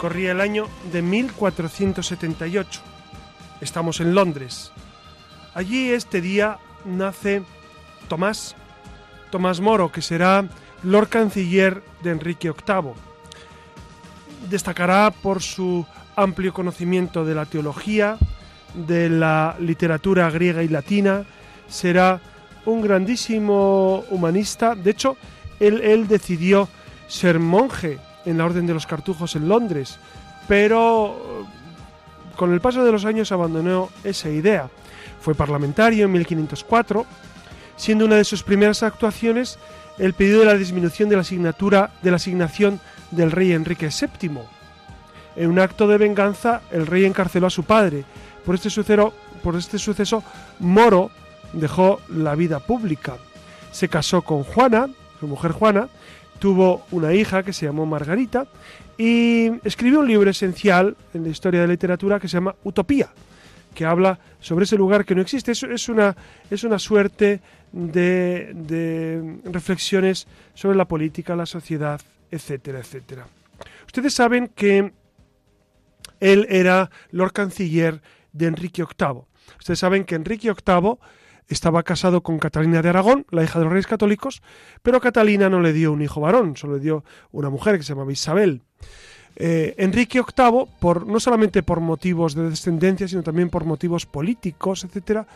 Corría el año de 1478. Estamos en Londres. Allí este día nace Tomás, Tomás Moro, que será Lord Canciller de Enrique VIII. Destacará por su amplio conocimiento de la teología, de la literatura griega y latina, será un grandísimo humanista. De hecho, él, él decidió ser monje en la Orden de los Cartujos en Londres, pero eh, con el paso de los años abandonó esa idea. Fue parlamentario en 1504, siendo una de sus primeras actuaciones el pedido de la disminución de la asignatura de la asignación del rey Enrique VII. En un acto de venganza, el rey encarceló a su padre. Por este por este suceso Moro dejó la vida pública. Se casó con Juana, su mujer Juana, tuvo una hija que se llamó Margarita y escribió un libro esencial en la historia de la literatura que se llama Utopía, que habla sobre ese lugar que no existe. Es, es, una, es una suerte de, de reflexiones sobre la política, la sociedad, etcétera, etcétera. Ustedes saben que él era Lord Canciller de Enrique VIII. Ustedes saben que Enrique VIII estaba casado con Catalina de Aragón, la hija de los reyes católicos, pero Catalina no le dio un hijo varón, solo le dio una mujer que se llamaba Isabel. Eh, Enrique VIII, por, no solamente por motivos de descendencia, sino también por motivos políticos, etc.,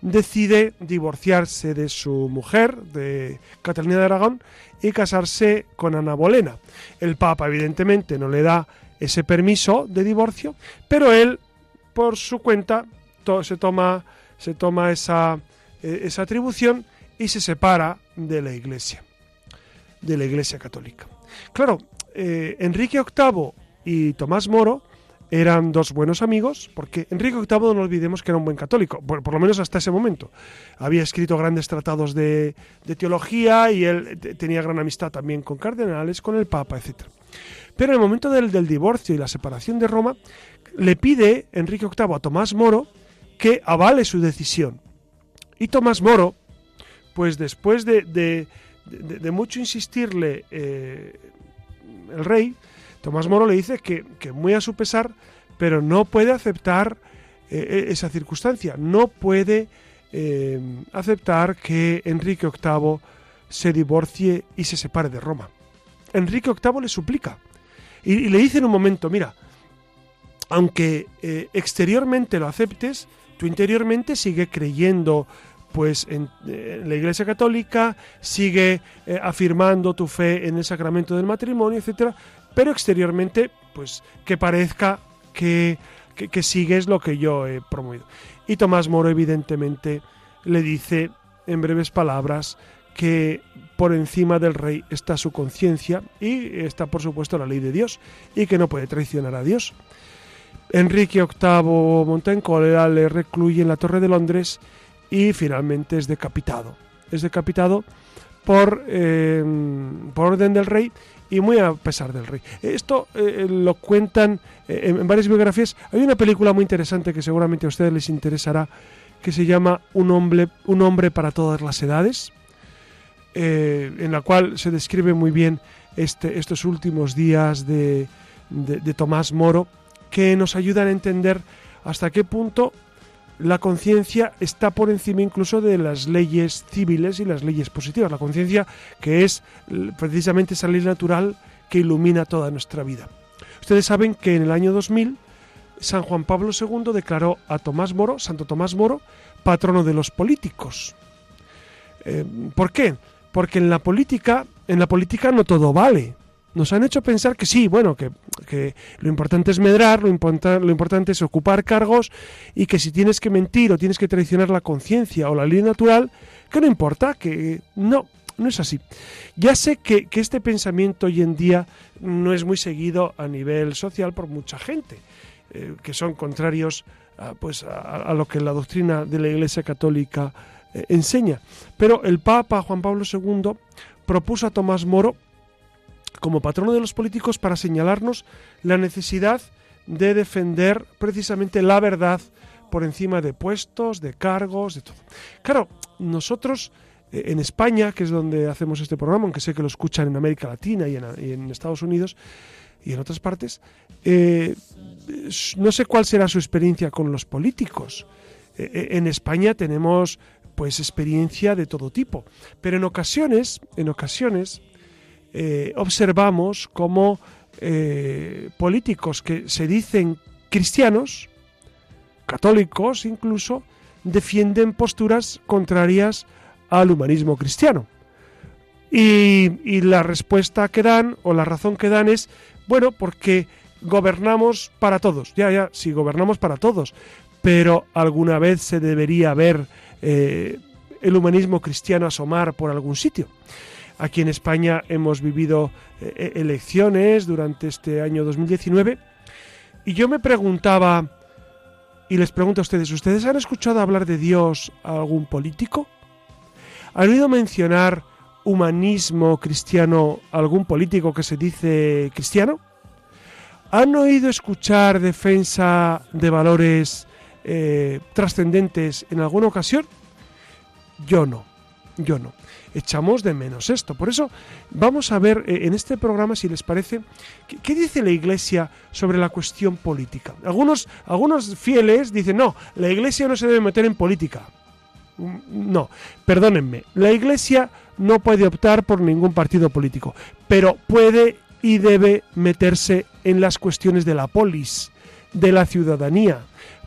decide divorciarse de su mujer, de Catalina de Aragón, y casarse con Ana Bolena. El Papa, evidentemente, no le da ese permiso de divorcio, pero él, por su cuenta, se toma, se toma esa, esa atribución y se separa de la Iglesia, de la Iglesia católica. Claro, eh, Enrique VIII y Tomás Moro eran dos buenos amigos, porque Enrique VIII no olvidemos que era un buen católico, por, por lo menos hasta ese momento. Había escrito grandes tratados de, de teología y él tenía gran amistad también con cardenales, con el Papa, etc. Pero en el momento del, del divorcio y la separación de Roma, le pide Enrique VIII a Tomás Moro que avale su decisión. Y Tomás Moro, pues después de, mucho insistirle eh, el rey, Tomás Moro le dice que, muy a su pesar, pero no puede aceptar eh, esa circunstancia, no puede eh, aceptar que Enrique VIII se divorcie y se separe de Roma. Enrique VIII le suplica y, y le dice en un momento, mira, aunque eh, exteriormente lo aceptes, tú interiormente sigue creyendo pues en, en, la Iglesia Católica, sigue eh, afirmando tu fe en el sacramento del matrimonio, etcétera, pero exteriormente, pues que parezca que, que, sigues lo que yo he promovido. Y Tomás Moro, evidentemente, le dice en breves palabras que por encima del rey está su conciencia y está, por supuesto, la ley de Dios y que no puede traicionar a Dios. Enrique VIII monta en cólera, le recluye en la Torre de Londres y finalmente es decapitado. Es decapitado por, eh, por orden del rey y muy a pesar del rey. Esto eh, lo cuentan eh, en varias biografías. Hay una película muy interesante que seguramente a ustedes les interesará que se llama Un hombre, un hombre para todas las edades, en la cual se describe muy bien este, estos últimos días de, de Tomás Moro que nos ayudan a entender hasta qué punto la conciencia está por encima incluso de las leyes civiles y las leyes positivas. La conciencia que es precisamente esa ley natural que ilumina toda nuestra vida. Ustedes saben que en el año 2000 San Juan Pablo II declaró a Tomás Moro, Santo Tomás Moro, patrono de los políticos. Eh, ¿Por qué? Porque en la política, en la política no todo vale nos han hecho pensar que sí, bueno, que, lo importante es medrar, lo, lo importante es ocupar cargos y que si tienes que mentir o tienes que traicionar la conciencia o la ley natural, que no importa, que no, no es así. Ya sé que, este pensamiento hoy en día no es muy seguido a nivel social por mucha gente, eh, que son contrarios a, pues, a, lo que la doctrina de la Iglesia Católica eh, enseña. Pero el Papa Juan Pablo II propuso a Tomás Moro como patrono de los políticos para señalarnos la necesidad de defender precisamente la verdad por encima de puestos, de cargos, de todo. Claro, nosotros eh, en España, que es donde hacemos este programa, aunque sé que lo escuchan en América Latina y en, Estados Unidos y en otras partes, eh, no sé cuál será su experiencia con los políticos. Eh, en España tenemos pues experiencia de todo tipo, pero en ocasiones, en ocasiones, eh, observamos cómo eh, políticos que se dicen cristianos, católicos incluso, defienden posturas contrarias al humanismo cristiano. Y, la respuesta que dan o la razón que dan es, bueno, porque gobernamos para todos. Ya, ya, sí, gobernamos para todos. Pero alguna vez se debería ver eh, el humanismo cristiano asomar por algún sitio. Aquí en España hemos vivido eh, eh, elecciones durante este año 2019 y yo me preguntaba, y les pregunto a ustedes, ¿ustedes han escuchado hablar de Dios a algún político? ¿Han oído mencionar humanismo cristiano a algún político que se dice cristiano? ¿Han oído escuchar defensa de valores eh, trascendentes en alguna ocasión? Yo no, yo no echamos de menos esto. Por eso vamos a ver eh, en este programa, si les parece, qué, dice la Iglesia sobre la cuestión política. Algunos, algunos fieles dicen, no, la Iglesia no se debe meter en política. Mm, no, perdónenme, la Iglesia no puede optar por ningún partido político, pero puede y debe meterse en las cuestiones de la polis, de la ciudadanía,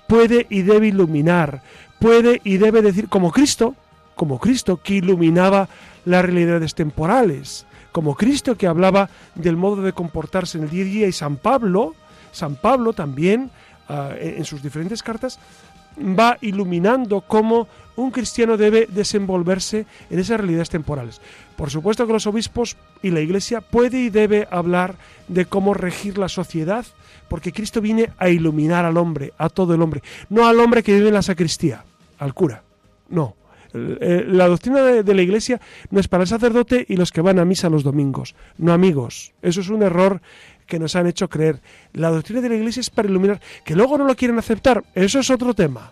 puede y debe iluminar, puede y debe decir, como Cristo, como Cristo que iluminaba las realidades temporales, como Cristo que hablaba del modo de comportarse en el día a día y San Pablo, San Pablo también ah, en sus diferentes cartas va iluminando cómo un cristiano debe desenvolverse en esas realidades temporales. Por supuesto que los obispos y la Iglesia puede y debe hablar de cómo regir la sociedad, porque Cristo viene a iluminar al hombre, a todo el hombre, no al hombre que vive en la sacristía, al cura, no, la doctrina de, la Iglesia no es para el sacerdote y los que van a misa los domingos, no amigos. Eso es un error que nos han hecho creer. La doctrina de la Iglesia es para iluminar, que luego no lo quieren aceptar, eso es otro tema.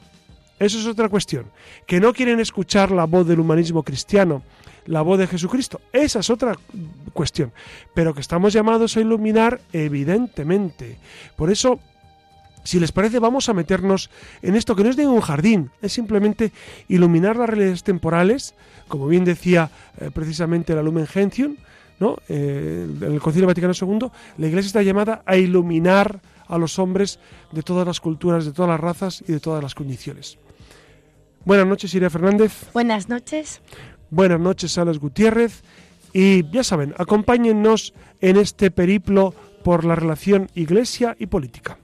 Eso es otra cuestión. Que no quieren escuchar la voz del humanismo cristiano, la voz de Jesucristo. Esa es otra cuestión. Pero que estamos llamados a iluminar, evidentemente. Por eso si les parece, vamos a meternos en esto que no es de un jardín, es simplemente iluminar las realidades temporales, como bien decía eh, precisamente la Lumen Gentium, ¿no? Eh, en el Concilio Vaticano II, la Iglesia está llamada a iluminar a los hombres de todas las culturas, de todas las razas y de todas las condiciones. Buenas noches, Iria Fernández. Buenas noches. Buenas noches, Salas Gutiérrez. Y ya saben, acompáñennos en este periplo por la relación iglesia y política.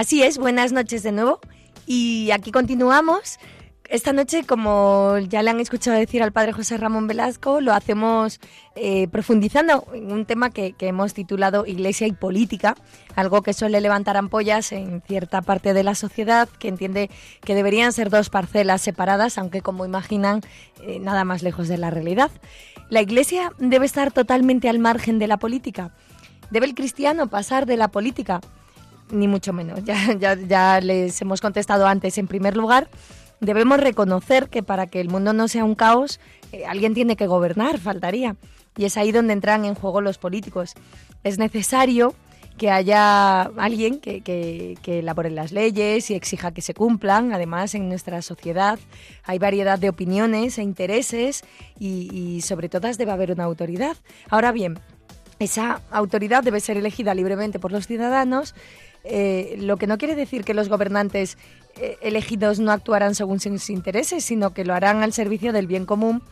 Así es, buenas noches de nuevo. Y aquí continuamos. Esta noche, como ya le han escuchado decir al padre José Ramón Velasco, lo hacemos eh, profundizando en un tema que, hemos titulado Iglesia y Política, algo que suele levantar ampollas en cierta parte de la sociedad que entiende que deberían ser dos parcelas separadas, aunque como imaginan, eh, nada más lejos de la realidad. La Iglesia debe estar totalmente al margen de la política. ¿Debe el cristiano pasar de la política? Ni mucho menos. Ya, ya, les hemos contestado antes. En primer lugar, debemos reconocer que para que el mundo no sea un caos, eh, alguien tiene que gobernar, faltaría. Y es ahí donde entran en juego los políticos. Es necesario que haya alguien que, que, elabore las leyes y exija que se cumplan. Además, en nuestra sociedad hay variedad de opiniones e intereses y, y sobre todas debe haber una autoridad. Ahora bien, esa autoridad debe ser elegida libremente por los ciudadanos eh, lo que no quiere decir que los gobernantes eh, elegidos no actuarán según sus intereses, sino que lo harán al servicio del bien común,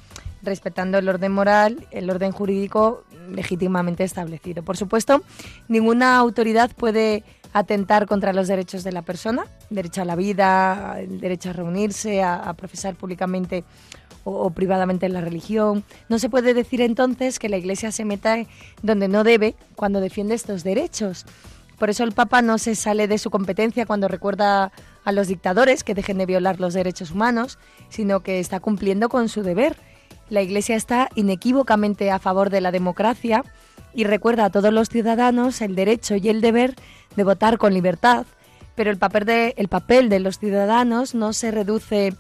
respetando el orden moral, el orden jurídico legítimamente establecido. Por supuesto, ninguna autoridad puede atentar contra los derechos de la persona, derecho a la vida, derecho a reunirse, a, profesar públicamente o, privadamente la religión. No se puede decir entonces que la Iglesia se meta donde no debe cuando defiende estos derechos. Por eso el Papa no se sale de su competencia cuando recuerda a los dictadores que dejen de violar los derechos humanos, sino que está cumpliendo con su deber. La Iglesia está inequívocamente a favor de la democracia y recuerda a todos los ciudadanos el derecho y el deber de votar con libertad, pero el papel de, el papel de los ciudadanos no se reduce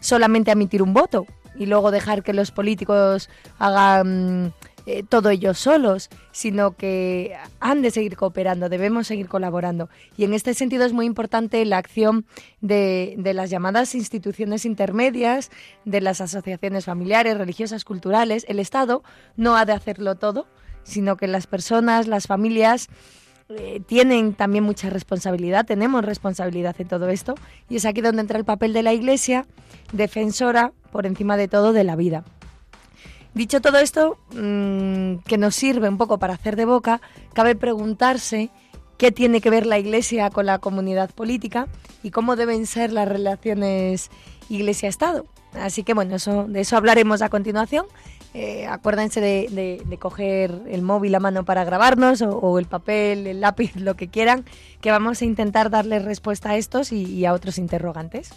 solamente a emitir un voto y luego dejar que los políticos hagan eh, todo ellos solos, sino que han de seguir cooperando, debemos seguir colaborando. Y en este sentido es muy importante la acción de, de las llamadas instituciones intermedias, de las asociaciones familiares, religiosas, culturales. El Estado no ha de hacerlo todo, sino que las personas, las familias, eh, tienen también mucha responsabilidad, tenemos responsabilidad en todo esto, y es aquí donde entra el papel de la Iglesia, defensora por encima de todo de la vida. Dicho todo esto, mm, que nos sirve un poco para hacer de boca, cabe preguntarse qué tiene que ver la Iglesia con la comunidad política y cómo deben ser las relaciones Iglesia-Estado. Así que bueno, eso, de eso hablaremos a continuación. Eh, acuérdense de, coger el móvil a mano para grabarnos o, el papel, el lápiz, lo que quieran, que vamos a intentar darle respuesta a estos y a otros interrogantes.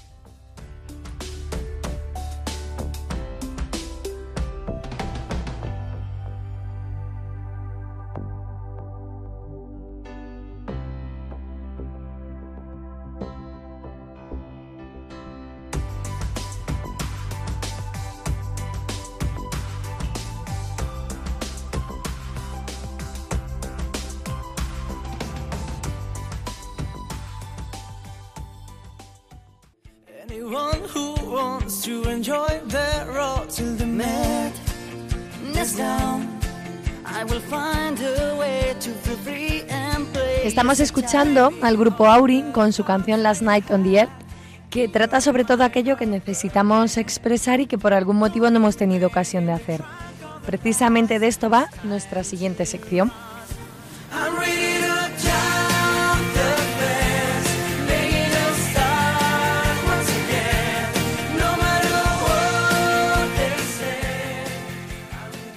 Estamos escuchando al grupo Auri con su canción Last Night on the Earth, que trata sobre todo aquello que necesitamos expresar y que por algún motivo no hemos tenido ocasión de hacer. Precisamente de esto va nuestra siguiente sección.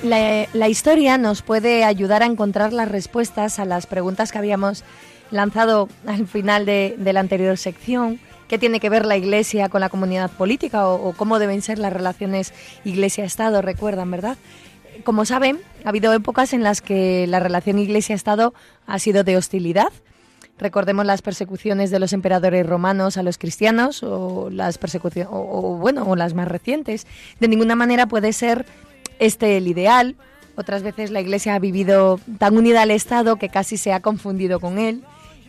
La, historia nos puede ayudar a encontrar las respuestas a las preguntas que habíamos lanzado al final de, la anterior sección. ¿Qué tiene que ver la Iglesia con la comunidad política o, cómo deben ser las relaciones Iglesia-Estado? Recuerdan, ¿verdad? Como saben, ha habido épocas en las que la relación Iglesia-Estado ha sido de hostilidad. Recordemos las persecuciones de los emperadores romanos a los cristianos o las persecuciones o, bueno, o las más recientes. De ninguna manera puede ser este el ideal. Otras veces la Iglesia ha vivido tan unida al Estado que casi se ha confundido con él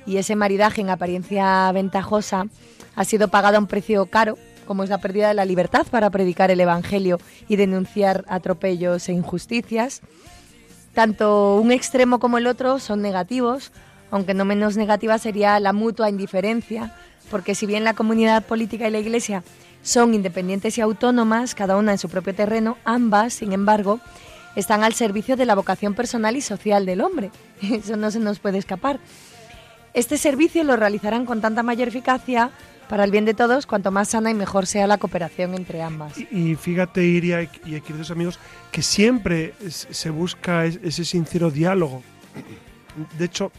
y ese maridaje en apariencia ventajosa ha sido pagado a un precio caro, como es la pérdida de la libertad para predicar el Evangelio y denunciar atropellos e injusticias. Tanto un extremo como el otro son negativos, aunque no menos negativa sería la mutua indiferencia, porque si bien la comunidad política y la Iglesia son independientes y autónomas, cada una en su propio terreno, ambas, sin embargo, están al servicio de la vocación personal y social del hombre. Eso no se nos puede escapar. Este servicio lo realizarán con tanta mayor eficacia para el bien de todos, cuanto más sana y mejor sea la cooperación entre ambas. Y, fíjate, Iria y, queridos amigos, que siempre se busca ese sincero diálogo. De hecho,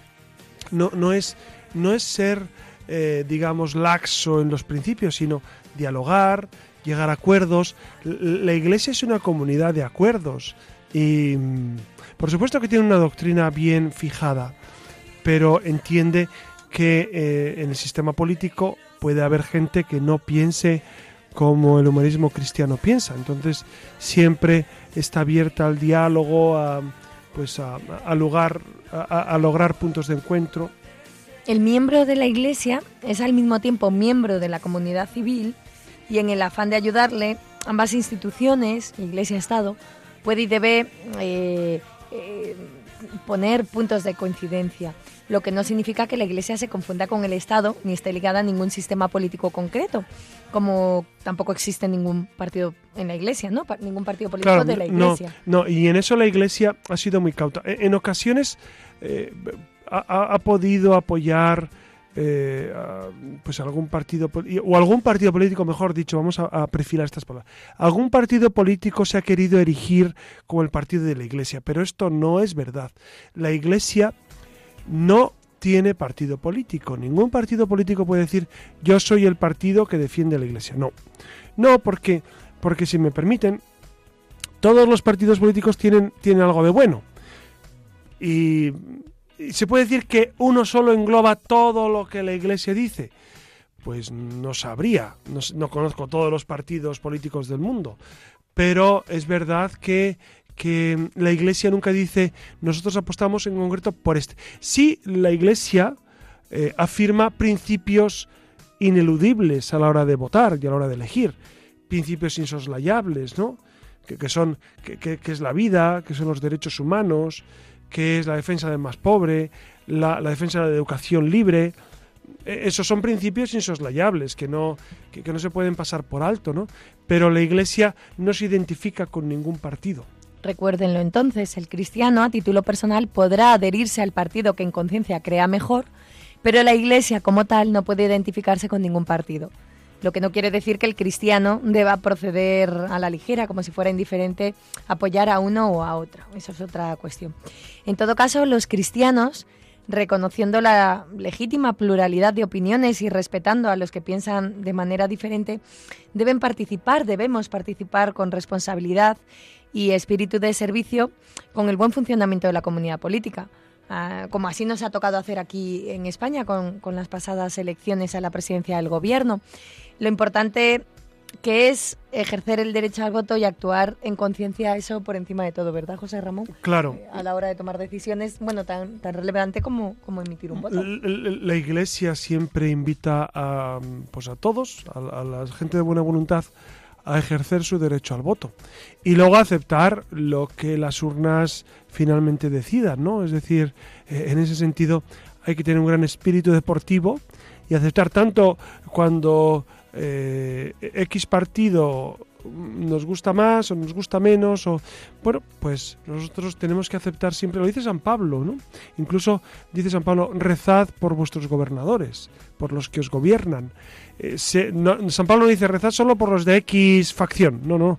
no, no, es, no es ser, eh, digamos, laxo en los principios, sino dialogar, llegar a acuerdos. La iglesia es una comunidad de acuerdos y, mm, por supuesto que tiene una doctrina bien fijada, pero entiende que eh, en el sistema político puede haber gente que no piense como el humanismo cristiano piensa. Entonces siempre está abierta al diálogo, a, pues a, lugar, a, lograr puntos de encuentro. El miembro de la Iglesia es al mismo tiempo miembro de la comunidad civil y en el afán de ayudarle, ambas instituciones, Iglesia-Estado, puede y debe eh, eh, poner puntos de coincidencia lo que no significa que la Iglesia se confunda con el Estado ni esté ligada a ningún sistema político concreto, como tampoco existe ningún partido en la Iglesia, ¿no? ningún partido político de la Iglesia. No, y en eso la Iglesia ha sido muy cauta. E, en ocasiones eh, ha, podido apoyar eh, pues algún partido o algún partido político, mejor dicho, vamos a, a, perfilar estas palabras. Algún partido político se ha querido erigir como el partido de la Iglesia, pero esto no es verdad. La Iglesia no tiene partido político. Ningún partido político puede decir yo soy el partido que defiende la Iglesia. No. No, porque, porque si me permiten, todos los partidos políticos tienen, tienen algo de bueno. Y, se puede decir que uno solo engloba todo lo que la Iglesia dice. Pues no sabría, no, no conozco todos los partidos políticos del mundo, pero es verdad que que la Iglesia nunca dice nosotros apostamos en concreto por este. Sí, la Iglesia eh, afirma principios ineludibles a la hora de votar y a la hora de elegir, principios insoslayables, ¿no? Que, son que, es la vida, que son los derechos humanos, que es la defensa del más pobre, la, defensa de la educación libre. E, esos son principios insoslayables que no, que, que no se pueden pasar por alto, ¿no? Pero la Iglesia no se identifica con ningún partido. Recuérdenlo entonces, el cristiano a título personal podrá adherirse al partido que en conciencia crea mejor, pero la Iglesia como tal no puede identificarse con ningún partido. Lo que no quiere decir que el cristiano deba proceder a la ligera, como si fuera indiferente apoyar a uno o a otro. Eso es otra cuestión. En todo caso, los cristianos, reconociendo la legítima pluralidad de opiniones y respetando a los que piensan de manera diferente, deben participar, debemos participar con responsabilidad y espíritu de servicio con el buen funcionamiento de la comunidad política. Ah, como así nos ha tocado hacer aquí en España con, con, las pasadas elecciones a la presidencia del gobierno. Lo importante que es ejercer el derecho al voto y actuar en conciencia, eso por encima de todo, ¿verdad, José Ramón? Claro. Eh, a la hora de tomar decisiones, bueno, tan, tan relevante como, como emitir un voto. La, Iglesia siempre invita a, pues a todos, a, a la gente de buena voluntad, a ejercer su derecho al voto y luego aceptar lo que las urnas finalmente decidan, ¿no? Es decir, eh, en ese sentido hay que tener un gran espíritu deportivo y aceptar tanto cuando eh, X partido nos gusta más o nos gusta menos o bueno pues nosotros tenemos que aceptar siempre lo dice San Pablo no incluso dice San Pablo rezad por vuestros gobernadores por los que os gobiernan eh, San Pablo no dice rezad solo por los de X facción no no.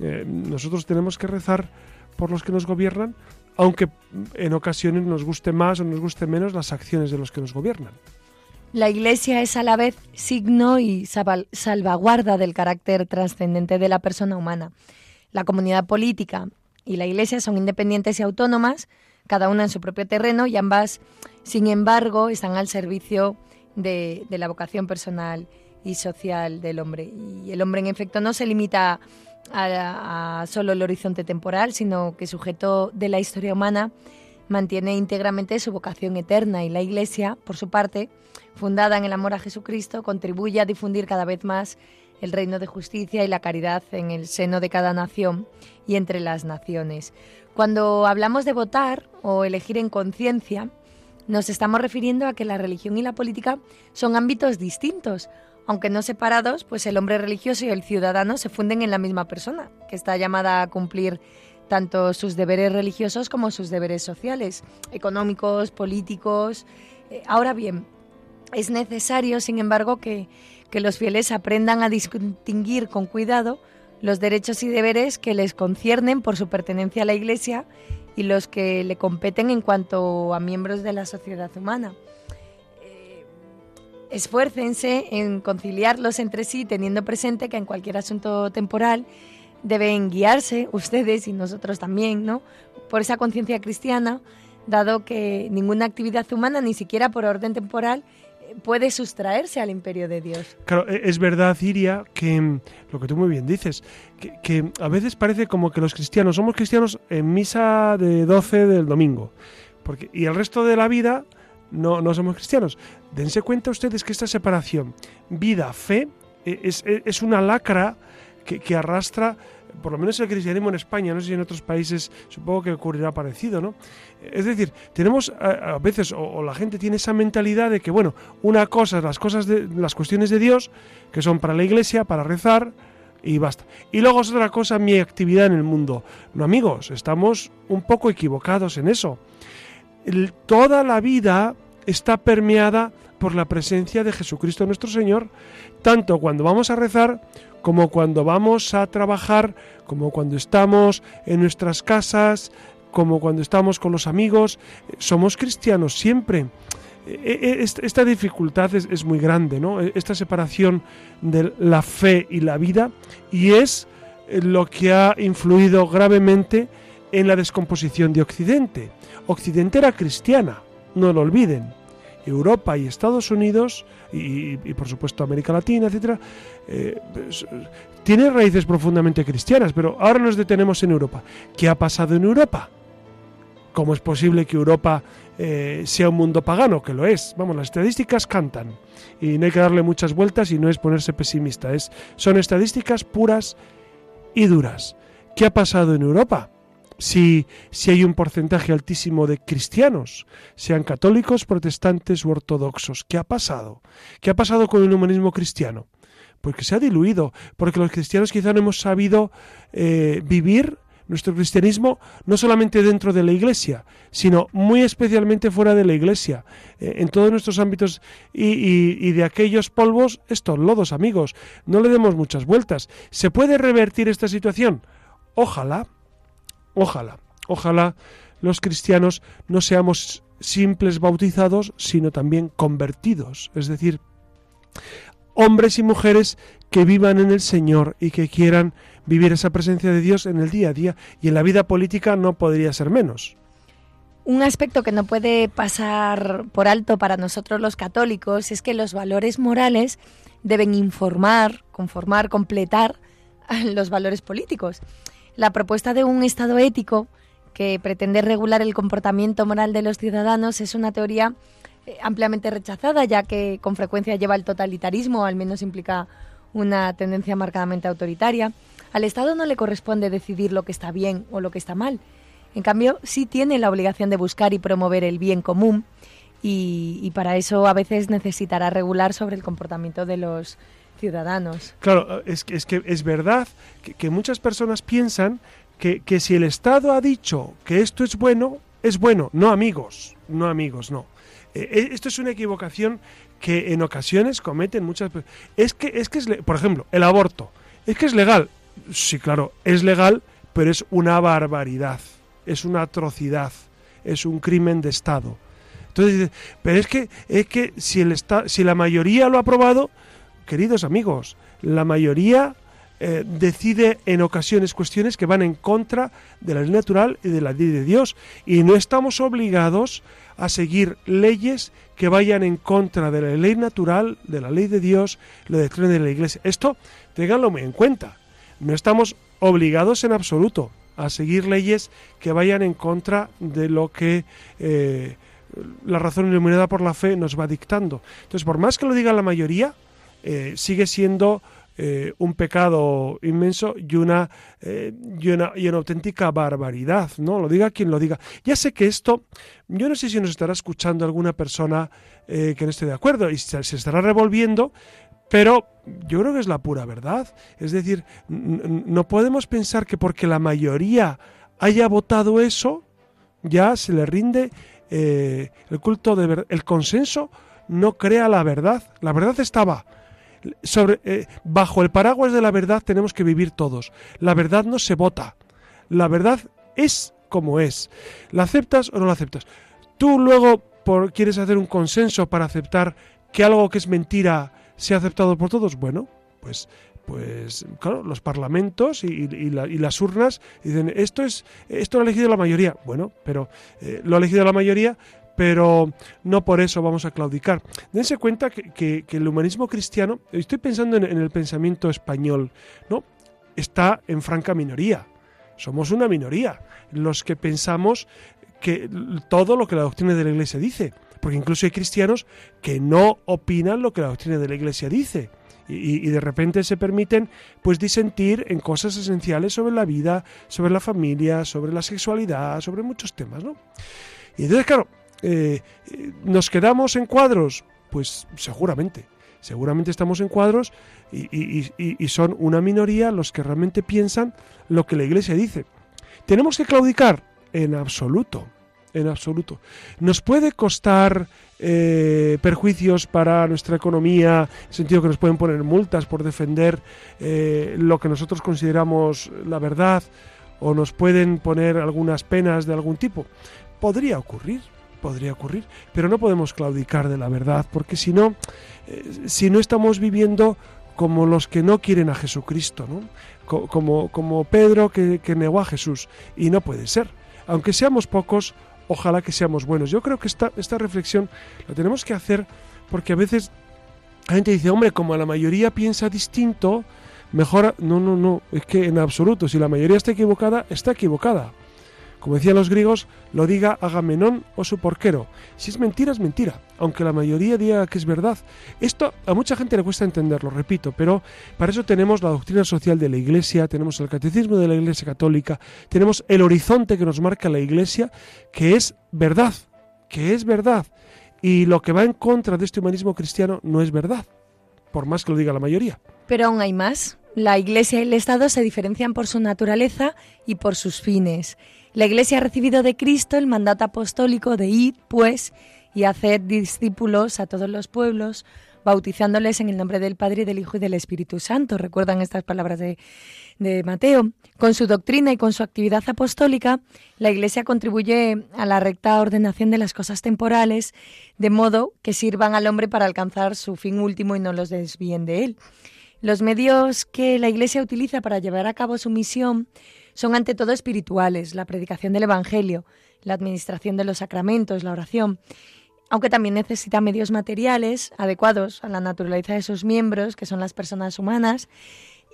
Eh, nosotros tenemos que rezar por los que nos gobiernan aunque en ocasiones nos guste más o nos guste menos las acciones de los que nos gobiernan la Iglesia es a la vez signo y salvaguarda del carácter trascendente de la persona humana. La comunidad política y la Iglesia son independientes y autónomas, cada una en su propio terreno, y ambas, sin embargo, están al servicio de, la vocación personal y social del hombre. Y el hombre, en efecto, no se limita a, a solo el horizonte temporal, sino que sujeto de la historia humana mantiene íntegramente su vocación eterna y la Iglesia, por su parte, fundada en el amor a Jesucristo, contribuye a difundir cada vez más el reino de justicia y la caridad en el seno de cada nación y entre las naciones. Cuando hablamos de votar o elegir en conciencia, nos estamos refiriendo a que la religión y la política son ámbitos distintos, aunque no separados, pues el hombre religioso y el ciudadano se funden en la misma persona, que está llamada a cumplir tanto sus deberes religiosos como sus deberes sociales, económicos, políticos, Eh, ahora bien, es necesario, sin embargo, que, que los fieles aprendan a distinguir con cuidado los derechos y deberes que les conciernen por su pertenencia a la Iglesia y los que le competen en cuanto a miembros de la sociedad humana. Eh, esfuércense en conciliarlos entre sí, teniendo presente que en cualquier asunto temporal deben guiarse ustedes y nosotros también, ¿no? Por esa conciencia cristiana, dado que ninguna actividad humana, ni siquiera por orden temporal, puede sustraerse al imperio de Dios. Claro, e, es verdad, Iria, que mm, lo que tú muy bien dices, que, a veces parece como que los cristianos somos cristianos en misa de 12 del domingo, porque, y el resto de la vida no, no somos cristianos. Dense cuenta ustedes que esta separación vida-fe e, es, e, es, una lacra que, que arrastra por lo menos el cristianismo en España, no sé si en otros países supongo que ocurrirá parecido, ¿no? Es decir, tenemos a, veces, o, la gente tiene esa mentalidad de que, bueno, una cosa las cosas de las cuestiones de Dios, que son para la iglesia, para rezar, y basta. Y luego es otra cosa mi actividad en el mundo. No, amigos, estamos un poco equivocados en eso. toda la vida está permeada por la presencia de Jesucristo nuestro Señor, tanto cuando vamos a rezar como cuando vamos a trabajar, como cuando estamos en nuestras casas, como cuando estamos con los amigos. Somos cristianos siempre. E, e, esta dificultad es, muy grande, ¿no? E, esta separación de la fe y la vida, y es lo que ha influido gravemente en la descomposición de Occidente. Occidente era cristiana, no lo olviden. Europa y Estados Unidos y, por supuesto América Latina, etcétera, eh, pues, tiene raíces profundamente cristianas, pero ahora nos detenemos en Europa. ¿Qué ha pasado en Europa? ¿Cómo es posible que Europa eh, sea un mundo pagano? Que lo es. Vamos, las estadísticas cantan y no hay que darle muchas vueltas y no es ponerse pesimista. Es, son estadísticas puras y duras. ¿Qué ha pasado en Europa? Si, si hay un porcentaje altísimo de cristianos, sean católicos, protestantes u ortodoxos. ¿Qué ha pasado? ¿Qué ha pasado con el humanismo cristiano? Porque se ha diluido, porque los cristianos quizá no hemos sabido eh, vivir nuestro cristianismo no solamente dentro de la iglesia, sino muy especialmente fuera de la iglesia, eh, en todos nuestros ámbitos y, de aquellos polvos, estos lodos, amigos. No le demos muchas vueltas. ¿Se puede revertir esta situación? Ojalá, Ojalá, ojalá los cristianos no seamos simples bautizados, sino también convertidos, es decir, hombres y mujeres que vivan en el Señor y que quieran vivir esa presencia de Dios en el día a día y en la vida política no podría ser menos. Un aspecto que no puede pasar por alto para nosotros los católicos es que los valores morales deben informar, conformar, completar los valores políticos. La propuesta de un Estado ético que pretende regular el comportamiento moral de los ciudadanos es una teoría eh, ampliamente rechazada, ya que con frecuencia lleva al totalitarismo, al menos implica una tendencia marcadamente autoritaria. Al Estado no le corresponde decidir lo que está bien o lo que está mal. En cambio, sí tiene la obligación de buscar y promover el bien común y, para eso a veces necesitará regular sobre el comportamiento de los ciudadanos. Claro, es que es, que es verdad que, muchas personas piensan que, que, si el Estado ha dicho que esto es bueno, es bueno. No amigos, no amigos, no. Eh, eh, esto es una equivocación que en ocasiones cometen muchas personas. Es que, es que es, por ejemplo, el aborto. Es que es legal. Sí, claro, es legal, pero es una barbaridad. Es una atrocidad. Es un crimen de Estado. Entonces, pero es que, es que si, el si la mayoría lo ha aprobado, queridos amigos, la mayoría eh, decide en ocasiones cuestiones que van en contra de la ley natural y de la ley de Dios. Y no estamos obligados a seguir leyes que vayan en contra de la ley natural, de la ley de Dios, la doctrina de la Iglesia. Esto, tenganlo muy en cuenta. No estamos obligados en absoluto a seguir leyes que vayan en contra de lo que eh, la razón iluminada por la fe nos va dictando. Entonces, por más que lo diga la mayoría, eh, sigue siendo eh, un pecado inmenso y una, eh, y una, y una auténtica barbaridad, ¿no? Lo diga quien lo diga. Ya sé que esto, yo no sé si nos estará escuchando alguna persona que no esté de acuerdo y se, se estará revolviendo, pero yo creo que es la pura verdad. Es decir, no podemos pensar que porque la mayoría haya votado eso, ya se le rinde eh, el culto de el consenso no crea la verdad. La verdad estaba. Sobre, eh, bajo el paraguas de la verdad tenemos que vivir todos. La verdad no se vota. La verdad es como es. ¿La aceptas o no la aceptas? Tú luego por, quieres hacer un consenso para aceptar que algo que es mentira sea aceptado por todos. Bueno, pues pues claro, los parlamentos y, las urnas dicen esto es esto lo ha elegido la mayoría. Bueno, pero eh, lo ha elegido la mayoría, pero no por eso vamos a claudicar. Dense cuenta que, el humanismo cristiano, estoy pensando en, en, el pensamiento español, ¿no? Está en franca minoría. Somos una minoría los que pensamos que todo lo que la doctrina de la Iglesia dice, porque incluso hay cristianos que no opinan lo que la doctrina de la Iglesia dice y, de repente se permiten pues disentir en cosas esenciales sobre la vida, sobre la familia, sobre la sexualidad, sobre muchos temas, ¿no? Y entonces, claro, eh, ¿nos quedamos en cuadros? Pues seguramente, seguramente estamos en cuadros y, son una minoría los que realmente piensan lo que la Iglesia dice. ¿Tenemos que claudicar? En absoluto, en absoluto. ¿Nos puede costar eh, perjuicios para nuestra economía, en el sentido que nos pueden poner multas por defender eh, lo que nosotros consideramos la verdad, o nos pueden poner algunas penas de algún tipo. Podría ocurrir, podría ocurrir, pero no podemos claudicar de la verdad, porque si no, eh, si no estamos viviendo como los que no quieren a Jesucristo, ¿no? como, como Pedro que, que negó a Jesús, y no puede ser. Aunque seamos pocos, ojalá que seamos buenos. Yo creo que esta, esta reflexión la tenemos que hacer porque a veces la gente dice, hombre, como la mayoría piensa distinto, mejor... No, no, no, es que en absoluto, si la mayoría está equivocada, está equivocada como decían los griegos, lo diga Agamenón o su porquero. Si es mentira, es mentira, aunque la mayoría diga que es verdad. Esto a mucha gente le cuesta entenderlo, repito, pero para eso tenemos la doctrina social de la Iglesia, tenemos el catecismo de la Iglesia Católica, tenemos el horizonte que nos marca la Iglesia, que es verdad, que es verdad. Y lo que va en contra de este humanismo cristiano no es verdad, por más que lo diga la mayoría. Pero aún hay más. La Iglesia y el Estado se diferencian por su naturaleza y por sus fines. La Iglesia ha recibido de Cristo el mandato apostólico de ir, pues, y hacer discípulos a todos los pueblos, bautizándoles en el nombre del Padre, del Hijo y del Espíritu Santo. Recuerdan estas palabras de, de Mateo. Con su doctrina y con su actividad apostólica, la Iglesia contribuye a la recta ordenación de las cosas temporales, de modo que sirvan al hombre para alcanzar su fin último y no los desvíen de él. Los medios que la Iglesia utiliza para llevar a cabo su misión son ante todo espirituales, la predicación del Evangelio, la administración de los sacramentos, la oración, aunque también necesita medios materiales adecuados a la naturaleza de sus miembros, que son las personas humanas,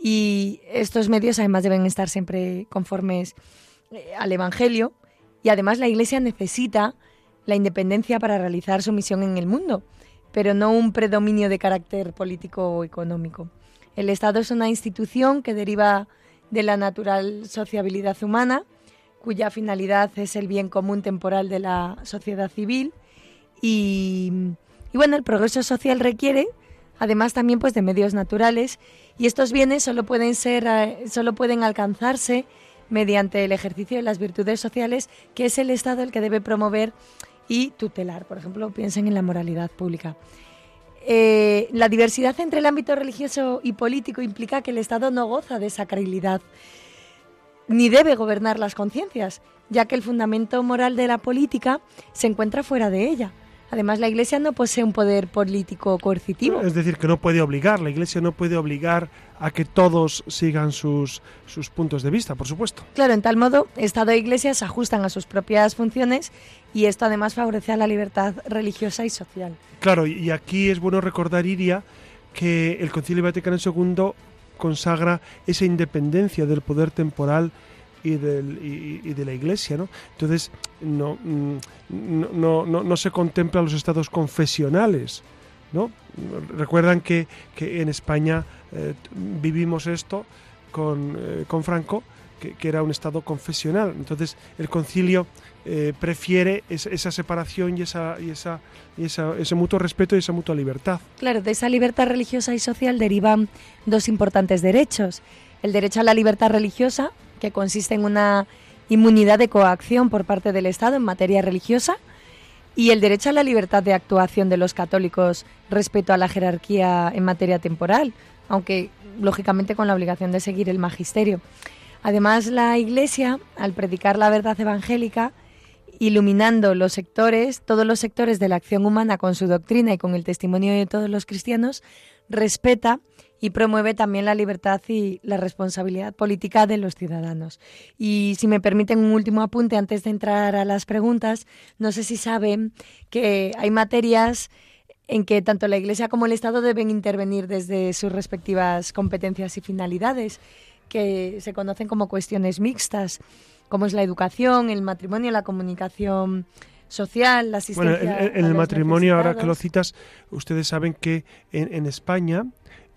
y estos medios además deben estar siempre conformes eh, al Evangelio, y además la Iglesia necesita la independencia para realizar su misión en el mundo, pero no un predominio de carácter político o económico. El Estado es una institución que deriva de la natural sociabilidad humana, cuya finalidad es el bien común temporal de la sociedad civil. Y, bueno, el progreso social requiere, además también pues de medios naturales, y estos bienes solo pueden ser, eh, solo pueden alcanzarse mediante el ejercicio de las virtudes sociales, que es el Estado el que debe promover y tutelar. Por ejemplo, piensen en la moralidad pública. Eh, la diversidad entre el ámbito religioso y político implica que el Estado no goza de sacralidad ni debe gobernar las conciencias, ya que el fundamento moral de la política se encuentra fuera de ella. Además, la Iglesia no posee un poder político coercitivo. Es decir, que no puede obligar, la Iglesia no puede obligar a que todos sigan sus, sus puntos de vista, por supuesto. Claro, en tal modo, Estado e Iglesia se ajustan a sus propias funciones y esto además favorece a la libertad religiosa y social. Claro, y aquí es bueno recordar, Iria, que el Concilio Vaticano II consagra esa independencia del poder temporal y, del, y, de la Iglesia, ¿no? Entonces, no, mm, no, no, no se contempla los estados confesionales, ¿no? Recuerdan que, que en España eh, vivimos esto con, eh, con Franco, que, que, era un estado confesional. Entonces, el concilio eh, prefiere esa, separación y, esa, y, esa, y esa, ese mutuo respeto y esa mutua libertad. Claro, de esa libertad religiosa y social derivan dos importantes derechos. El derecho a la libertad religiosa, que consiste en una inmunidad de coacción por parte del Estado en materia religiosa, y el derecho a la libertad de actuación de los católicos respecto a la jerarquía en materia temporal, aunque lógicamente con la obligación de seguir el magisterio. Además, la Iglesia, al predicar la verdad evangélica, iluminando los sectores, todos los sectores de la acción humana con su doctrina y con el testimonio de todos los cristianos, respeta y promueve también la libertad y la responsabilidad política de los ciudadanos. Y si me permiten un último apunte antes de entrar a las preguntas, no sé si saben que hay materias en que tanto la Iglesia como el Estado deben intervenir desde sus respectivas competencias y finalidades, que se conocen como cuestiones mixtas como es la educación, el matrimonio, la comunicación social, la asistencia. Bueno, en, el matrimonio, ahora que lo citas, ustedes saben que en, España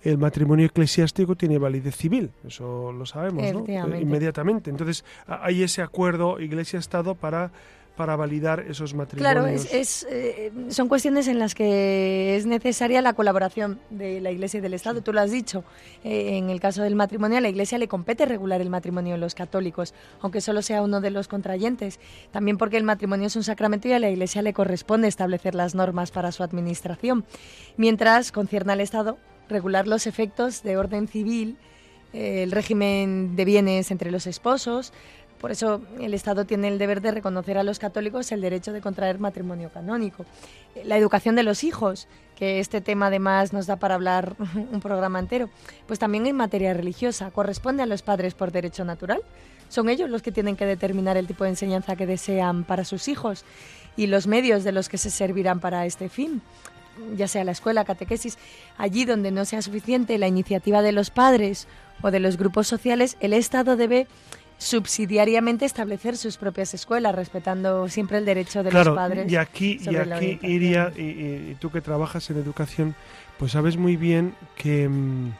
el matrimonio eclesiástico tiene validez civil, eso lo sabemos, ¿no? Inmediatamente. Entonces, hay ese acuerdo Iglesia-Estado para para validar esos matrimonios. Claro, es, eh, son cuestiones en las que es necesaria la colaboración de la Iglesia y del Estado. Tú lo has dicho. Eh, en el caso del matrimonio, a la Iglesia le compete regular el matrimonio de los católicos, aunque solo sea uno de los contrayentes. También porque el matrimonio es un sacramento y a la Iglesia le corresponde establecer las normas para su administración. Mientras concierne al Estado regular los efectos de orden civil, eh, el régimen de bienes entre los esposos, por eso el Estado tiene el deber de reconocer a los católicos el derecho de contraer matrimonio canónico. La educación de los hijos, que este tema además nos da para hablar un programa entero, pues también en materia religiosa corresponde a los padres por derecho natural. Son ellos los que tienen que determinar el tipo de enseñanza que desean para sus hijos y los medios de los que se servirán para este fin ya sea la escuela, catequesis, allí donde no sea suficiente la iniciativa de los padres o de los grupos sociales, el Estado debe subsidiariamente establecer sus propias escuelas, respetando siempre el derecho de los padres. Y aquí, y aquí iría, y, tú que trabajas en educación, pues sabes muy bien que, mm,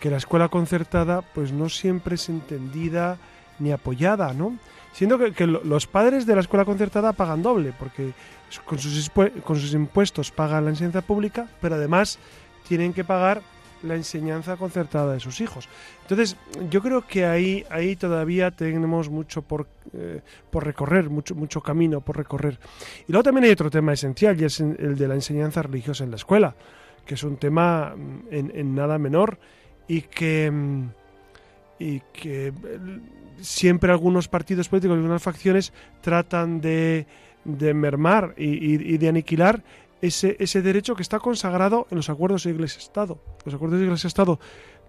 que la escuela concertada pues no siempre es entendida ni apoyada, ¿no? Siendo que, que los padres de la escuela concertada pagan doble, porque con sus, con sus impuestos pagan la enseñanza pública, pero además tienen que pagar la enseñanza concertada de sus hijos. Entonces, yo creo que ahí, ahí todavía tenemos mucho por, eh, por recorrer, mucho, mucho camino por recorrer. Y luego también hay otro tema esencial, y es el de la enseñanza religiosa en la escuela, que es un tema mm, en, nada menor y que, mm, y que eh, siempre algunos partidos políticos algunas facciones tratan de, de mermar y, de aniquilar ese, ese derecho que está consagrado en los acuerdos de Iglesia-Estado. Los acuerdos de Iglesia-Estado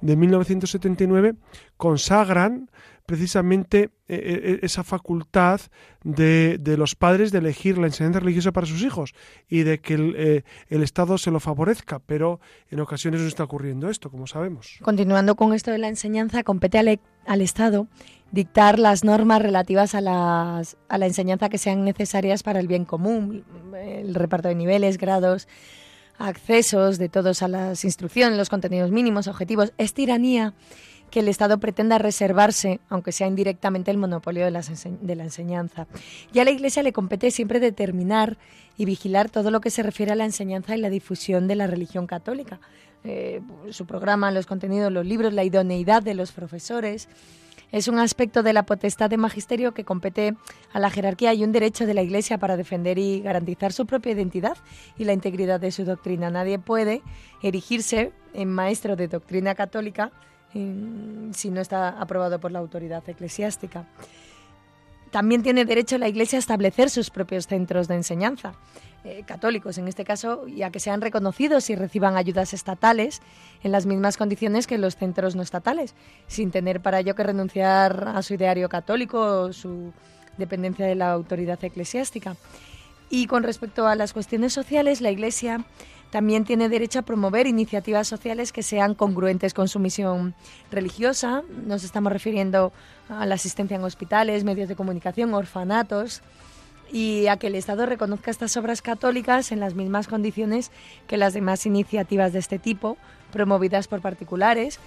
de 1979 consagran precisamente eh, eh, esa facultad de, los padres de elegir la enseñanza religiosa para sus hijos y de que el, eh, Estado se lo favorezca, pero en ocasiones no está ocurriendo esto, como sabemos. Continuando con esto de la enseñanza, compete al, al Estado dictar las normas relativas a, las, a la enseñanza que sean necesarias para el bien común, el reparto de niveles, grados, accesos de todos a las instrucciones, los contenidos mínimos, objetivos. Es tiranía que el Estado pretenda reservarse, aunque sea indirectamente, el monopolio de la, de la enseñanza. Y a la Iglesia le compete siempre determinar y vigilar todo lo que se refiere a la enseñanza y la difusión de la religión católica. Eh, su programa, los contenidos, los libros, la idoneidad de los profesores, es un aspecto de la potestad de magisterio que compete a la jerarquía y un derecho de la Iglesia para defender y garantizar su propia identidad y la integridad de su doctrina. Nadie puede erigirse en maestro de doctrina católica si no está aprobado por la autoridad eclesiástica. También tiene derecho la Iglesia a establecer sus propios centros de enseñanza. Eh, católicos en este caso, ya que sean reconocidos y reciban ayudas estatales en las mismas condiciones que los centros no estatales, sin tener para ello que renunciar a su ideario católico o su dependencia de la autoridad eclesiástica. Y con respecto a las cuestiones sociales, la Iglesia también tiene derecho a promover iniciativas sociales que sean congruentes con su misión religiosa. Nos estamos refiriendo a la asistencia en hospitales, medios de comunicación, orfanatos, y a que el Estado reconozca estas obras católicas en las mismas condiciones que las demás iniciativas de este tipo promovidas por particulares.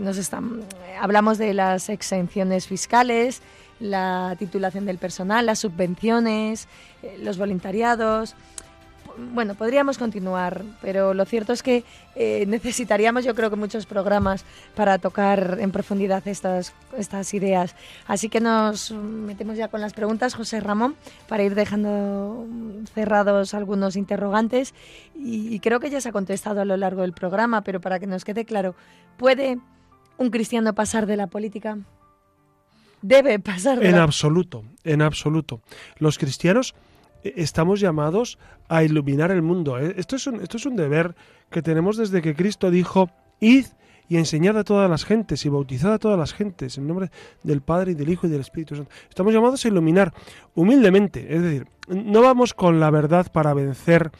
Nos están, hablamos de las exenciones fiscales, la titulación del personal, las subvenciones, eh, los voluntariados. Bueno, podríamos continuar, pero lo cierto es que eh, necesitaríamos yo creo que muchos programas para tocar en profundidad estas, estas ideas. Así que nos metemos ya con las preguntas, José Ramón, para ir dejando cerrados algunos interrogantes. Y, creo que ya se ha contestado a lo largo del programa, pero para que nos quede claro, ¿puede un cristiano pasar de la política? ¿Debe pasar de En absoluto, en absoluto. Los cristianos estamos llamados a iluminar el mundo. ¿eh? Esto, es un, deber que tenemos desde que Cristo dijo, id y enseñad a todas las gentes y bautizad a todas las gentes en nombre del Padre y del Hijo y del Espíritu Santo. Estamos llamados a iluminar humildemente, es decir, no vamos con la verdad para vencer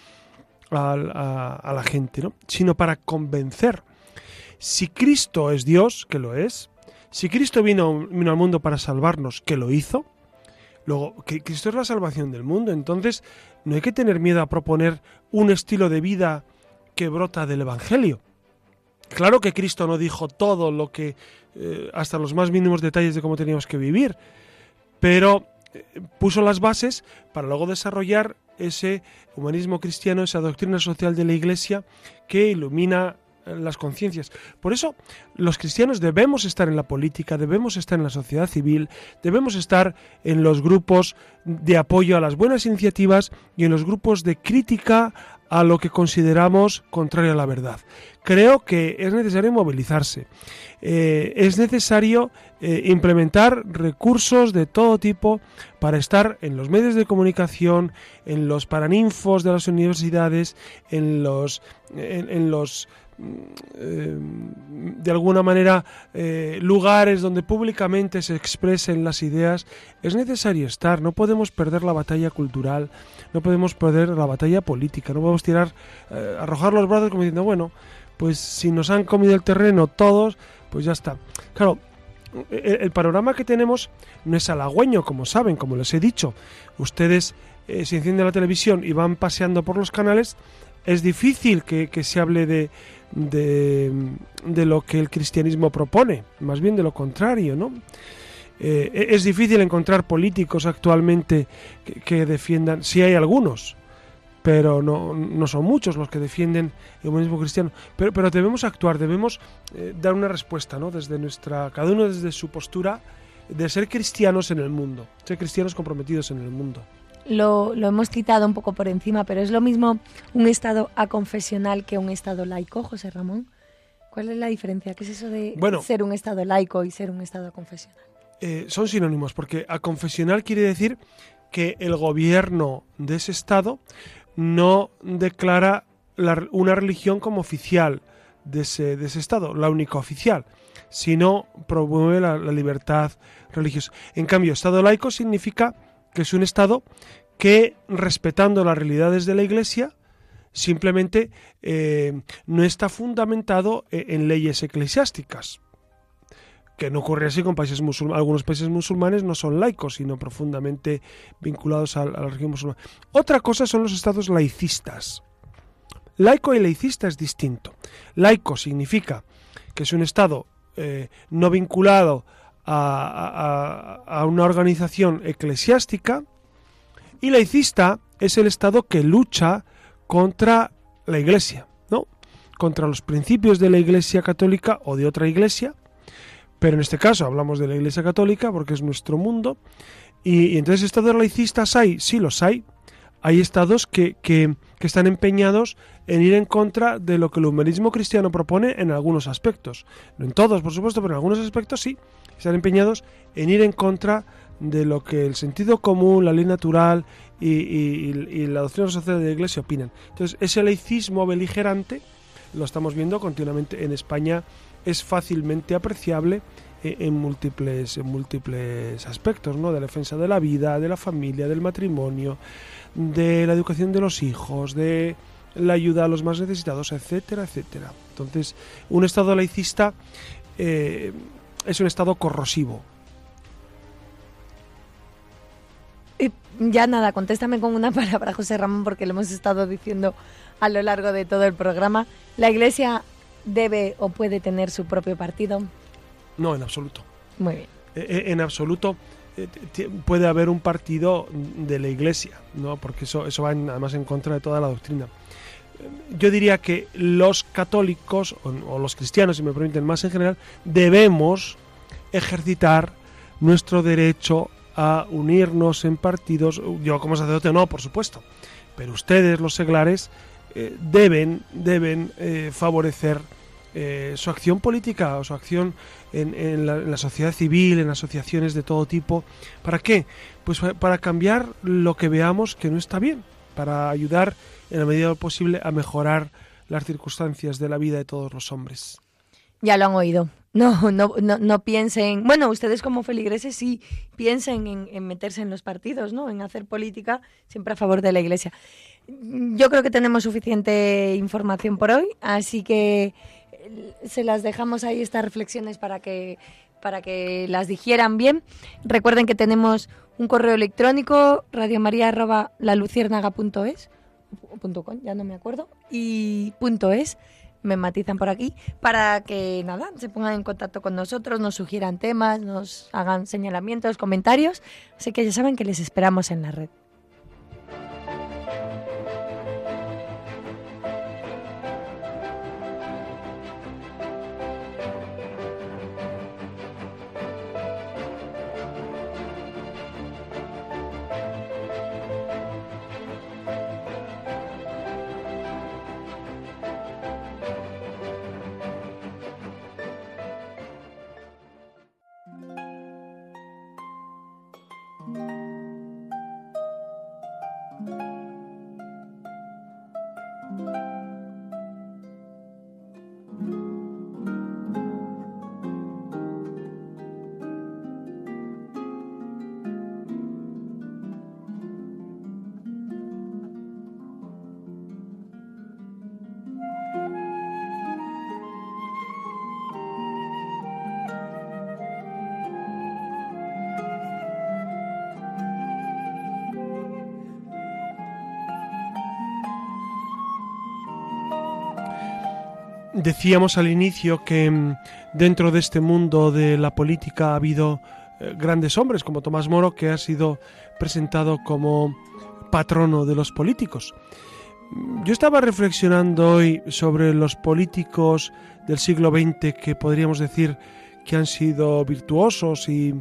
a, la gente, ¿no? sino para convencer. Si Cristo es Dios, que lo es, si Cristo vino al mundo para salvarnos, que lo hizo, Luego, que Cristo es la salvación del mundo, entonces no hay que tener miedo a proponer un estilo de vida que brota del Evangelio. Claro que Cristo no dijo todo lo que, eh, hasta los más mínimos detalles de cómo teníamos que vivir, pero eh, puso las bases para luego desarrollar ese humanismo cristiano, esa doctrina social de la Iglesia que ilumina las conciencias. Por eso los cristianos debemos estar en la política, debemos estar en la sociedad civil, debemos estar en los grupos de apoyo a las buenas iniciativas y en los grupos de crítica a lo que consideramos contrario a la verdad. Creo que es necesario movilizarse, eh, es necesario eh, implementar recursos de todo tipo para estar en los medios de comunicación, en los paraninfos de las universidades, en los, en los eh, de alguna manera eh, lugares donde públicamente se expresen las ideas, es necesario estar, no podemos perder la batalla cultural, no podemos perder la batalla política, no podemos tirar, eh, arrojar los brazos como diciendo, bueno, pues si nos han comido el terreno todos, pues ya está. Claro, el, el panorama que tenemos no es halagüeño, como saben, como les he dicho. Ustedes se encienden la televisión y van paseando por los canales, es difícil que, se hable de, lo que el cristianismo propone, más bien de lo contrario, ¿no? Eh, e-, es difícil encontrar políticos actualmente que, defiendan, si hay algunos, pero no, son muchos los que defienden el humanismo cristiano. Pero, pero debemos actuar, debemos eh, dar una respuesta, ¿no? Desde nuestra, cada uno desde su postura de ser cristianos en el mundo, ser cristianos comprometidos en el mundo lo, hemos citado un poco por encima, pero es lo mismo un Estado aconfesional que un Estado laico, José Ramón. ¿Cuál es la diferencia? ¿Qué es eso de ser un Estado laico y ser un Estado aconfesional? Eh, son sinónimos, porque aconfesional quiere decir que el gobierno de ese Estado no declara una religión como oficial de ese, de ese Estado, la única oficial, sino promueve la, la libertad religiosa. En cambio, Estado laico significa que es un Estado que, respetando las realidades de la Iglesia, simplemente eh, no está fundamentado e-, en leyes eclesiásticas. Que no ocurre así con países musulmanes. Algunos países musulmanes no son laicos, sino profundamente vinculados a, la religión musulmana. Otra cosa son los estados laicistas. Laico y laicista es distinto. Laico significa que es un estado eh, no vinculado a, una organización eclesiástica y laicista es el Estado que lucha contra la Iglesia, ¿no? Contra los principios de la Iglesia católica o de otra Iglesia, pero en este caso hablamos de la Iglesia católica porque es nuestro mundo. Y, entonces estados laicistas hay, sí los hay. Hay estados que, que, que, están empeñados en ir en contra de lo que el humanismo cristiano propone en algunos aspectos. No en todos, por supuesto, pero en algunos aspectos sí están empeñados en ir en contra de lo que el sentido común, la ley natural y, la doctrina social de la Iglesia opinan. Entonces, ese laicismo beligerante lo estamos viendo continuamente en España, es fácilmente apreciable eh, en múltiples, en múltiples aspectos, ¿no? De la defensa de la vida, de la familia, del matrimonio, de la educación de los hijos, de la ayuda a los más necesitados, etcétera, etcétera. Entonces, un Estado laicista eh, es un estado corrosivo. Y ya nada, contéstame con una palabra, José Ramón, porque lo hemos estado diciendo a lo largo de todo el programa. ¿La Iglesia debe o puede tener su propio partido? No, en absoluto. Muy bien. E, e, en absoluto. puede haber un partido de la Iglesia, ¿no? porque eso, eso va además en contra de toda la doctrina. Yo diría que los católicos, o, los cristianos, si me permiten más en general, debemos ejercitar nuestro derecho a unirnos en partidos. Yo como sacerdote no, por supuesto, pero ustedes, los seglares, eh, deben, deben eh, favorecer eh, su acción política o su acción en, la, sociedad civil, en asociaciones de todo tipo. ¿Para qué? Pues para cambiar lo que veamos que no está bien, para ayudar en la medida posible a mejorar las circunstancias de la vida de todos los hombres. Ya lo han oído. No, no, no, piensen. Bueno, ustedes como feligreses sí piensen en, meterse en los partidos, ¿no? En hacer política siempre a favor de la Iglesia. Yo creo que tenemos suficiente información por hoy, así que se las dejamos ahí estas reflexiones para que para que las digieran bien. Recuerden que tenemos un correo electrónico radiomaria@laluciernaga.es com, ya no me acuerdo, y punto es, me matizan por aquí, para que nada, se pongan en contacto con nosotros, nos sugieran temas, nos hagan señalamientos, comentarios, así que ya saben que les esperamos en la red. Decíamos al inicio que mm, dentro de este mundo de la política ha habido eh, grandes hombres como Tomás Moro, que ha sido presentado como patrono de los políticos. Yo estaba reflexionando hoy sobre los políticos del siglo XX que podríamos decir que han sido virtuosos y,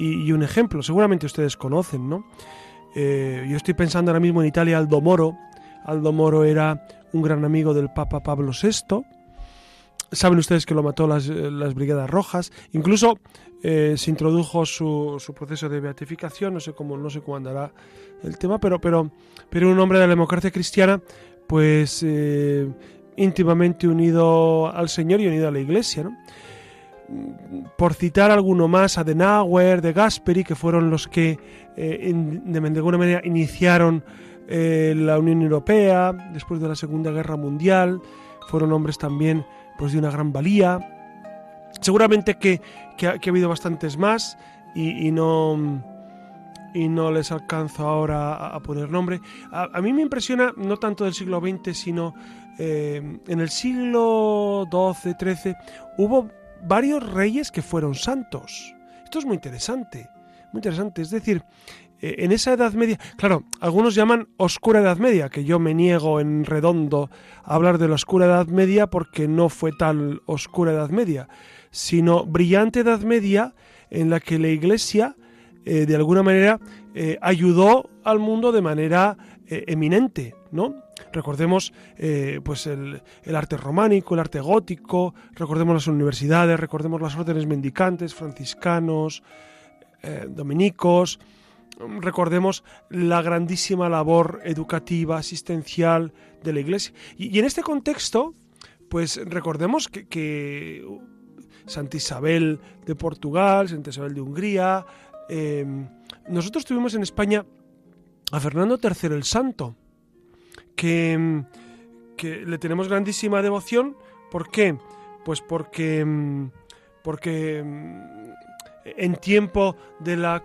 un ejemplo. Seguramente ustedes conocen, ¿no? Eh, yo estoy pensando ahora mismo en Italia Aldo Moro. Aldo Moro era un gran amigo del Papa Pablo VI Saben ustedes que lo mató las, las Brigadas Rojas. Incluso eh, se introdujo su, su, proceso de beatificación. No sé cómo, no sé cómo andará el tema, pero, pero, pero un hombre de la democracia cristiana, pues eh, íntimamente unido al Señor y unido a la Iglesia. ¿no? Por citar alguno más, Adenauer, de Gasperi, que fueron los que eh, de alguna manera iniciaron la Unión Europea después de la Segunda Guerra Mundial. Fueron hombres también pues de una gran valía. Seguramente que, ha, habido bastantes más y, no y no les alcanzo ahora a, poner nombre. A, mí me impresiona, no tanto del siglo XX, sino eh, en el siglo XII, XIII, hubo varios reyes que fueron santos. Esto es muy interesante, muy interesante. Es decir, en esa Edad Media, claro, algunos llaman oscura Edad Media, que yo me niego en redondo a hablar de la oscura Edad Media porque no fue tal oscura Edad Media, sino brillante Edad Media en la que la Iglesia, eh, de alguna manera, eh, ayudó al mundo de manera eminente, ¿no? Recordemos pues el, arte románico, el arte gótico, recordemos las universidades, recordemos las órdenes mendicantes, franciscanos, dominicos, recordemos la grandísima labor educativa, asistencial de la Iglesia. Y, en este contexto, pues recordemos que, Santa Isabel de Portugal, Santa Isabel de Hungría, em, nosotros tuvimos en España a Fernando III el Santo, que, que le tenemos grandísima devoción. ¿Por qué? Pues porque, em, porque em, en tiempo de la,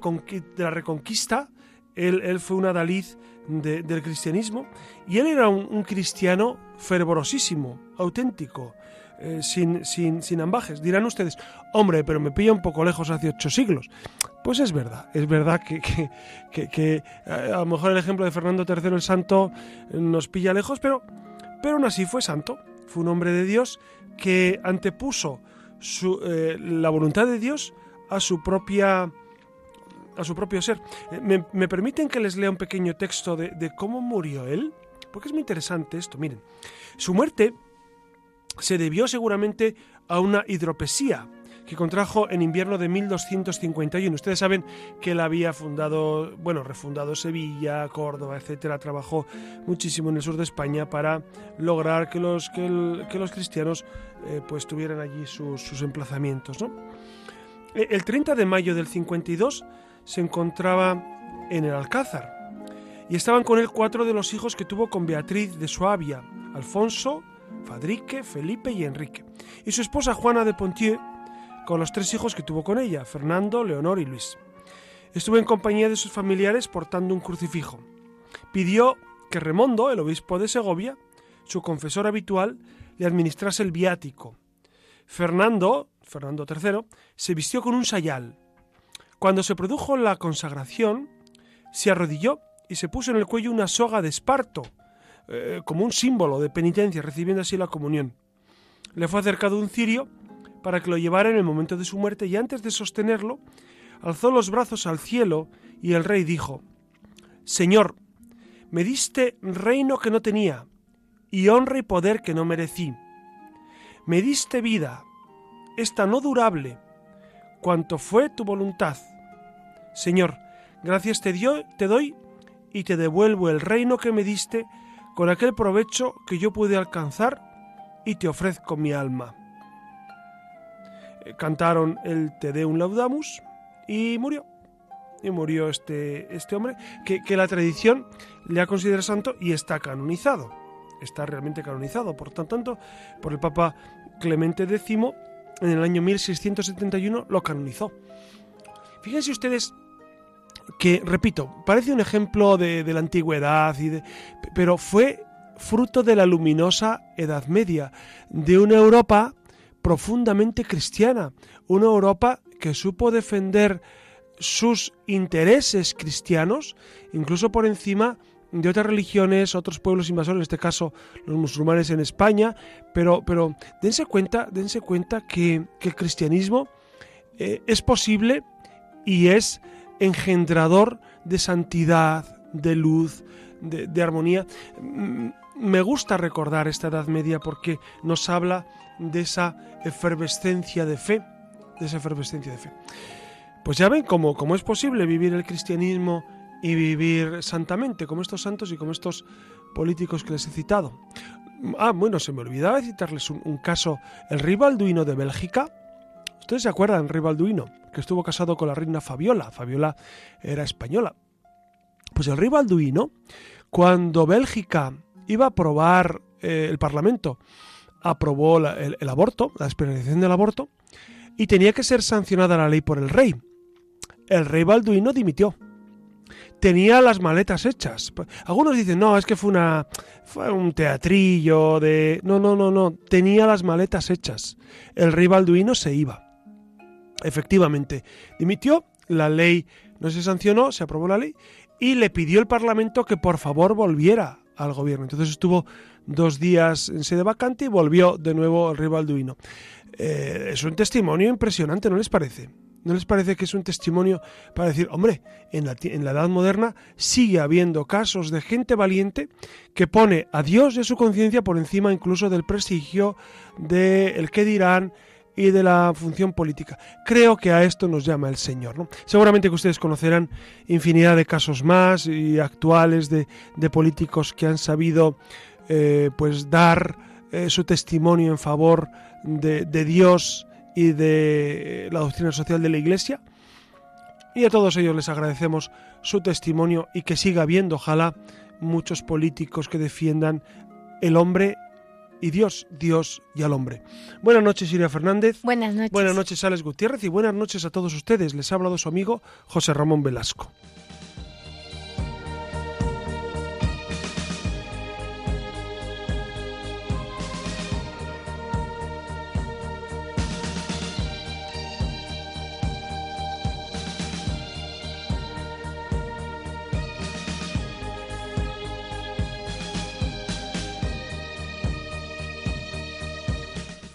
reconquista, él, fue un adalid del cristianismo y él era un, cristiano fervorosísimo, auténtico, eh, sin, sin, sin ambajes. Dirán ustedes, hombre, pero me pilla un poco lejos hace ocho siglos. Pues es verdad, es verdad que, que, a lo mejor el ejemplo de Fernando III el Santo nos pilla lejos, pero, pero aún así fue santo, fue un hombre de Dios que antepuso su, eh, la voluntad de Dios a su propia a su propio ser. Eh, ¿Me, permiten que les lea un pequeño texto de, de, cómo murió él? Porque es muy interesante esto. Miren, su muerte se debió seguramente a una hidropesía que contrajo en invierno de 1251. Ustedes saben que él había fundado, bueno, refundado Sevilla, Córdoba, etcétera. Trabajó muchísimo en el sur de España para lograr que los, que, los cristianos eh, pues tuvieran allí sus, emplazamientos. E, el 30 de mayo del 52 se encontraba en el Alcázar y estaban con él cuatro de los hijos que tuvo con Beatriz de Suabia, Alfonso, Fadrique, Felipe y Enrique, y su esposa Juana de Pontieu, con los tres hijos que tuvo con ella, Fernando, Leonor y Luis. Estuvo en compañía de sus familiares portando un crucifijo. Pidió que Remondo, el obispo de Segovia, su confesor habitual, le administrase el viático. Fernando, Fernando III, se vistió con un sayal. Cuando se produjo la consagración, se arrodilló y se puso en el cuello una soga de esparto, eh, como un símbolo de penitencia, recibiendo así la comunión. Le fue acercado un cirio para que lo llevara en el momento de su muerte y antes de sostenerlo, alzó los brazos al cielo y el rey dijo, Señor, me diste reino que no tenía y honra y poder que no merecí. Me diste vida, esta no durable, cuanto fue tu voluntad. Señor, gracias te, dio, te doy y te devuelvo el reino que me diste con aquel provecho que yo pude alcanzar y te ofrezco mi alma cantaron el Te Deum Laudamus y murió. Y murió este, este hombre que, la tradición le ha considerado santo y está canonizado. Está realmente canonizado, por tanto, por el Papa Clemente X en el año 1671 lo canonizó. Fíjense ustedes que, repito, parece un ejemplo de, la antigüedad, pero fue fruto de la luminosa Edad Media, de una Europa profundamente cristiana, una Europa que supo defender sus intereses cristianos, incluso por encima de otras religiones, otros pueblos invasores, en este caso los musulmanes en España, pero, pero dense cuenta, dense cuenta que, el cristianismo eh, es posible y es engendrador de santidad, de luz, de, de armonía. Mm, me gusta recordar esta Edad Media porque nos habla de esa efervescencia de fe, de esa efervescencia de fe. Pues ya ven cómo, cómo es posible vivir el cristianismo y vivir santamente, como estos santos y como estos políticos que les he citado. Ah, bueno, se me olvidaba citarles un, caso, el rey Balduino de Bélgica. ¿Ustedes se acuerdan, el rey Balduino, que estuvo casado con la reina Fabiola? Fabiola era española. Pues el rey Balduino, cuando Bélgica iba a aprobar eh, el Parlamento aprobó el, aborto, la despenalización del aborto, y tenía que ser sancionada la ley por el rey. El rey Balduino dimitió. Tenía las maletas hechas. Algunos dicen, no, es que fue, una, fue un teatrillo de... No, no, no, no. Tenía las maletas hechas. El rey Balduino se iba. Efectivamente, dimitió, la ley no se sancionó, se aprobó la ley, y le pidió el Parlamento que por favor volviera al gobierno. Entonces estuvo dos días en sede vacante y volvió de nuevo el rey Balduino. Eh, es un testimonio impresionante, ¿no les parece? ¿No les parece que es un testimonio para decir, hombre, en la, en la Edad Moderna sigue habiendo casos de gente valiente que pone a Dios y a su conciencia por encima incluso del prestigio, del el que dirán y de la función política. Creo que a esto nos llama el Señor. Seguramente que ustedes conocerán infinidad de casos más y actuales de, de políticos que han sabido eh, pues dar eh, su testimonio en favor de, Dios y de la doctrina social de la Iglesia. Y a todos ellos les agradecemos su testimonio y que siga habiendo, ojalá, muchos políticos que defiendan el hombre y Dios, Dios y al hombre. Buenas noches, Iria Fernández. Buenas noches. Buenas noches, Alex Gutiérrez. Y buenas noches a todos ustedes. Les ha hablado su amigo José Ramón Velasco.